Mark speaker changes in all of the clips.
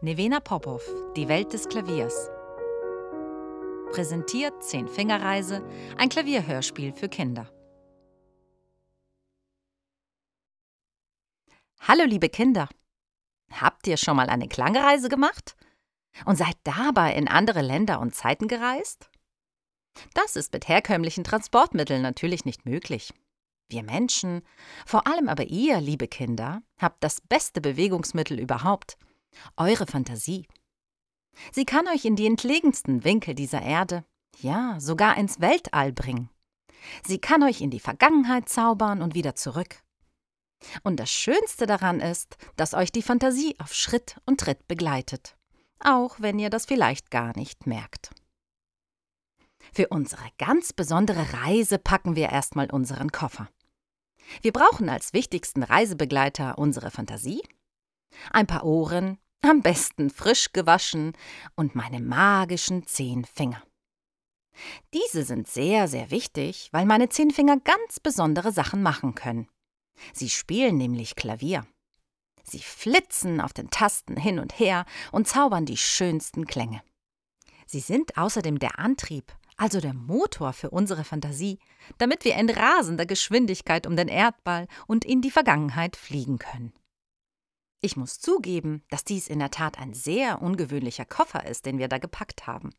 Speaker 1: Nevena Popov, Die Welt des Klaviers. Präsentiert Zehn-Fingerreise, ein Klavierhörspiel für Kinder. Hallo liebe Kinder. Habt ihr schon mal eine Klangreise gemacht? Und seid dabei in andere Länder und Zeiten gereist? Das ist mit herkömmlichen Transportmitteln natürlich nicht möglich. Wir Menschen, vor allem aber ihr, liebe Kinder, habt das beste Bewegungsmittel überhaupt, eure Fantasie. Sie kann euch in die entlegensten Winkel dieser Erde, ja, sogar ins Weltall bringen. Sie kann euch in die Vergangenheit zaubern und wieder zurück. Und das Schönste daran ist, dass euch die Fantasie auf Schritt und Tritt begleitet, auch wenn ihr das vielleicht gar nicht merkt. Für unsere ganz besondere Reise packen wir erstmal unseren Koffer. Wir brauchen als wichtigsten Reisebegleiter unsere Fantasie, ein paar Ohren, am besten frisch gewaschen und meine magischen zehn Finger. Diese sind sehr, sehr wichtig, weil meine zehn Finger ganz besondere Sachen machen können. Sie spielen nämlich Klavier. Sie flitzen auf den Tasten hin und her und zaubern die schönsten Klänge. Sie sind außerdem der Antrieb, also der Motor für unsere Fantasie, damit wir in rasender Geschwindigkeit um den Erdball und in die Vergangenheit fliegen können. Ich muss zugeben, dass dies in der Tat ein sehr ungewöhnlicher Koffer ist, den wir da gepackt haben.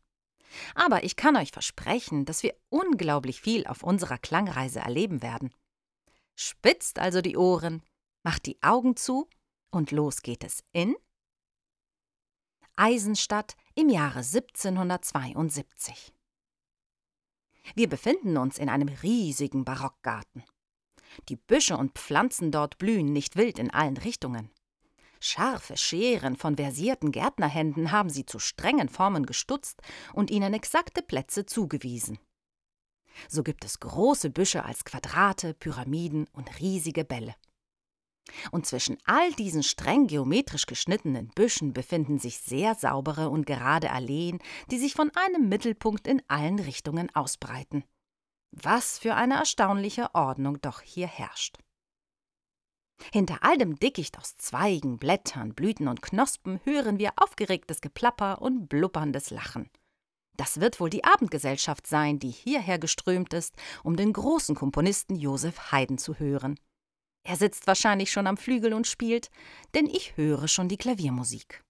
Speaker 1: Aber ich kann euch versprechen, dass wir unglaublich viel auf unserer Klangreise erleben werden. Spitzt also die Ohren, macht die Augen zu und los geht es in Eisenstadt im Jahre 1772. Wir befinden uns in einem riesigen Barockgarten. Die Büsche und Pflanzen dort blühen nicht wild in allen Richtungen. Scharfe Scheren von versierten Gärtnerhänden haben sie zu strengen Formen gestutzt und ihnen exakte Plätze zugewiesen. So gibt es große Büsche als Quadrate, Pyramiden und riesige Bälle. Und zwischen all diesen streng geometrisch geschnittenen Büschen befinden sich sehr saubere und gerade Alleen, die sich von einem Mittelpunkt in allen Richtungen ausbreiten. Was für eine erstaunliche Ordnung doch hier herrscht. Hinter all dem Dickicht aus Zweigen, Blättern, Blüten und Knospen hören wir aufgeregtes Geplapper und blubberndes Lachen. Das wird wohl die Abendgesellschaft sein, die hierher geströmt ist, um den großen Komponisten Josef Haydn zu hören. Er sitzt wahrscheinlich schon am Flügel und spielt, denn ich höre schon die Klaviermusik.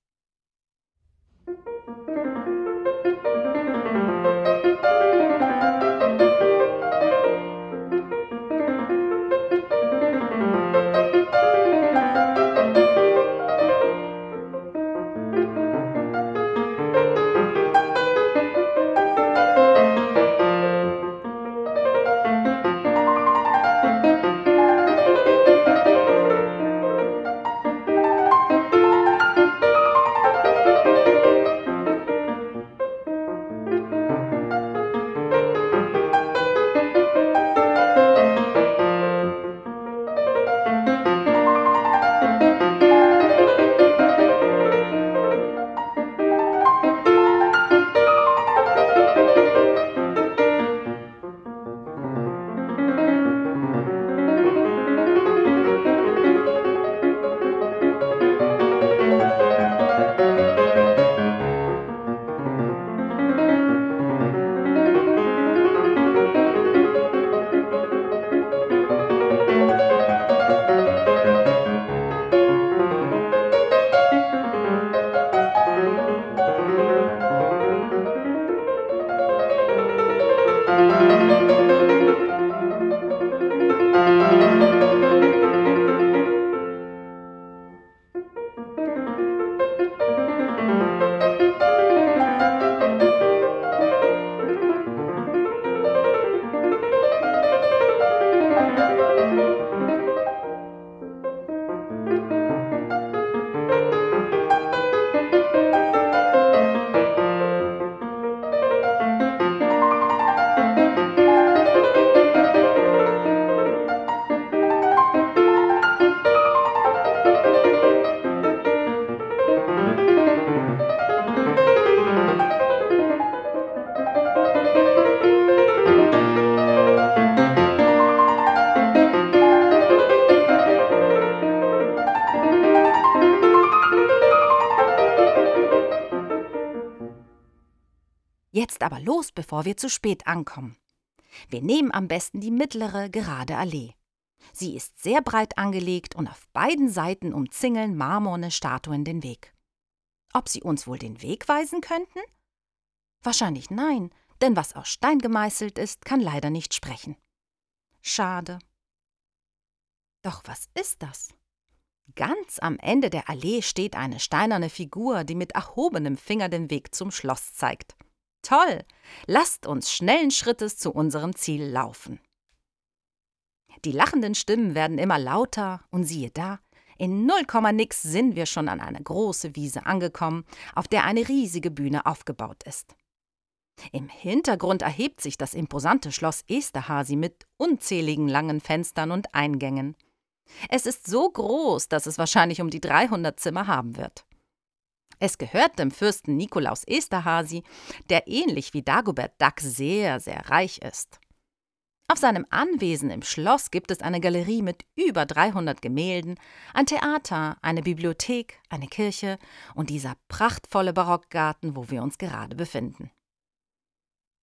Speaker 1: Jetzt aber los, bevor wir zu spät ankommen. Wir nehmen am besten die mittlere, gerade Allee. Sie ist sehr breit angelegt und auf beiden Seiten umzingeln marmorne Statuen den Weg. Ob sie uns wohl den Weg weisen könnten? Wahrscheinlich nein, denn was aus Stein gemeißelt ist, kann leider nicht sprechen. Schade. Doch was ist das? Ganz am Ende der Allee steht eine steinerne Figur, die mit erhobenem Finger den Weg zum Schloss zeigt. Toll! Lasst uns schnellen Schrittes zu unserem Ziel laufen. Die lachenden Stimmen werden immer lauter und siehe da, in null Komma nix sind wir schon an eine große Wiese angekommen, auf der eine riesige Bühne aufgebaut ist. Im Hintergrund erhebt sich das imposante Schloss Esterhasi mit unzähligen langen Fenstern und Eingängen. Es ist so groß, dass es wahrscheinlich um die 300 Zimmer haben wird. Es gehört dem Fürsten Nikolaus Esterhasi, der ähnlich wie Dagobert Duck sehr, sehr reich ist. Auf seinem Anwesen im Schloss gibt es eine Galerie mit über 300 Gemälden, ein Theater, eine Bibliothek, eine Kirche und dieser prachtvolle Barockgarten, wo wir uns gerade befinden.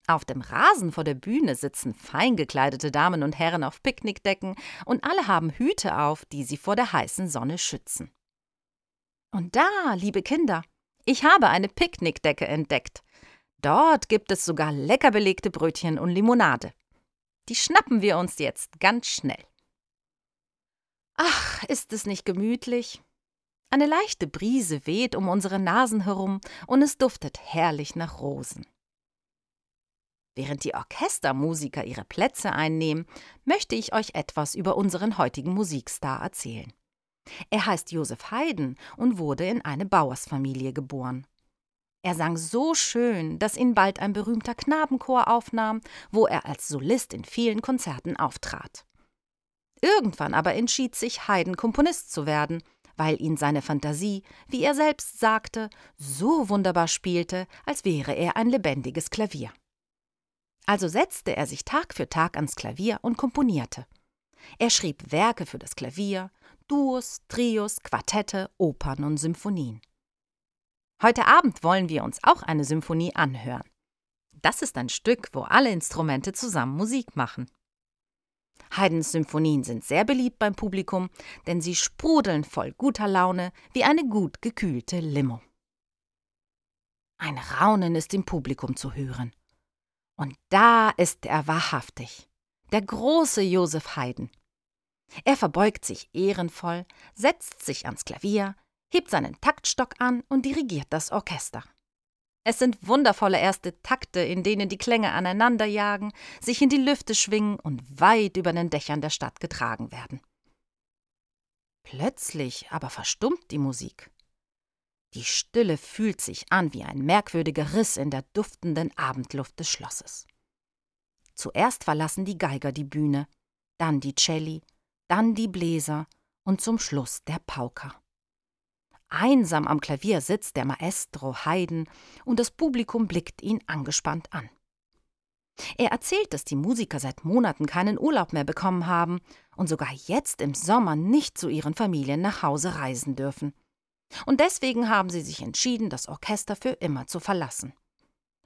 Speaker 1: Auf dem Rasen vor der Bühne sitzen fein gekleidete Damen und Herren auf Picknickdecken und alle haben Hüte auf, die sie vor der heißen Sonne schützen. Und da, liebe Kinder, ich habe eine Picknickdecke entdeckt. Dort gibt es sogar lecker belegte Brötchen und Limonade. Die schnappen wir uns jetzt ganz schnell. Ach, ist es nicht gemütlich? Eine leichte Brise weht um unsere Nasen herum und es duftet herrlich nach Rosen. Während die Orchestermusiker ihre Plätze einnehmen, möchte ich euch etwas über unseren heutigen Musikstar erzählen. Er heißt Josef Haydn und wurde in eine Bauersfamilie geboren. Er sang so schön, dass ihn bald ein berühmter Knabenchor aufnahm, wo er als Solist in vielen Konzerten auftrat. Irgendwann aber entschied sich Haydn Komponist zu werden, weil ihn seine Fantasie, wie er selbst sagte, so wunderbar spielte, als wäre er ein lebendiges Klavier. Also setzte er sich Tag für Tag ans Klavier und komponierte. Er schrieb Werke für das Klavier, Duos, Trios, Quartette, Opern und Symphonien. Heute Abend wollen wir uns auch eine Symphonie anhören. Das ist ein Stück, wo alle Instrumente zusammen Musik machen. Haydns Symphonien sind sehr beliebt beim Publikum, denn sie sprudeln voll guter Laune wie eine gut gekühlte Limo. Ein Raunen ist im Publikum zu hören. Und da ist er wahrhaftig, der große Josef Haydn. Er verbeugt sich ehrenvoll, setzt sich ans Klavier, hebt seinen Taktstock an und dirigiert das Orchester. Es sind wundervolle erste Takte, in denen die Klänge aneinander jagen, sich in die Lüfte schwingen und weit über den Dächern der Stadt getragen werden. Plötzlich aber verstummt die Musik. Die Stille fühlt sich an wie ein merkwürdiger Riss in der duftenden Abendluft des Schlosses. Zuerst verlassen die Geiger die Bühne, dann die Celli, dann die Bläser und zum Schluss der Pauker. Einsam am Klavier sitzt der Maestro Haydn und das Publikum blickt ihn angespannt an. Er erzählt, dass die Musiker seit Monaten keinen Urlaub mehr bekommen haben und sogar jetzt im Sommer nicht zu ihren Familien nach Hause reisen dürfen. Und deswegen haben sie sich entschieden, das Orchester für immer zu verlassen.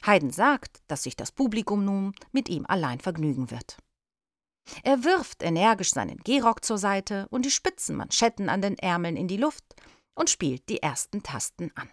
Speaker 1: Haydn sagt, dass sich das Publikum nun mit ihm allein vergnügen wird. Er wirft energisch seinen Gehrock zur Seite und die spitzen Manschetten an den Ärmeln in die Luft und spielt die ersten Tasten an.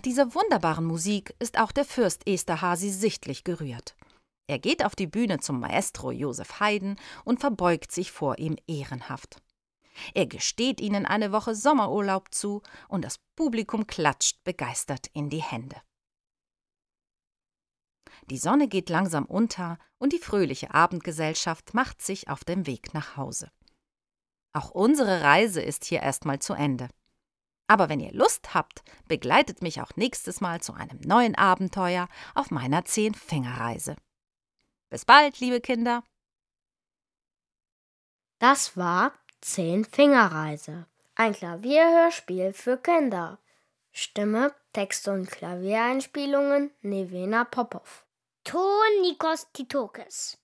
Speaker 1: Dieser wunderbaren Musik ist auch der Fürst Esterhasi sichtlich gerührt. Er geht auf die Bühne zum Maestro Josef Haydn und verbeugt sich vor ihm ehrenhaft. Er gesteht ihnen eine Woche Sommerurlaub zu und das Publikum klatscht begeistert in die Hände. Die Sonne geht langsam unter und die fröhliche Abendgesellschaft macht sich auf den Weg nach Hause. Auch unsere Reise ist hier erstmal zu Ende. Aber wenn ihr Lust habt, begleitet mich auch nächstes Mal zu einem neuen Abenteuer auf meiner Zehn-Finger-Reise. Bis bald, liebe Kinder.
Speaker 2: Das war Zehn-Finger-Reise, ein Klavierhörspiel für Kinder. Stimme, Text und Klaviereinspielungen Nevena Popov.
Speaker 3: Ton Nikos Titokis.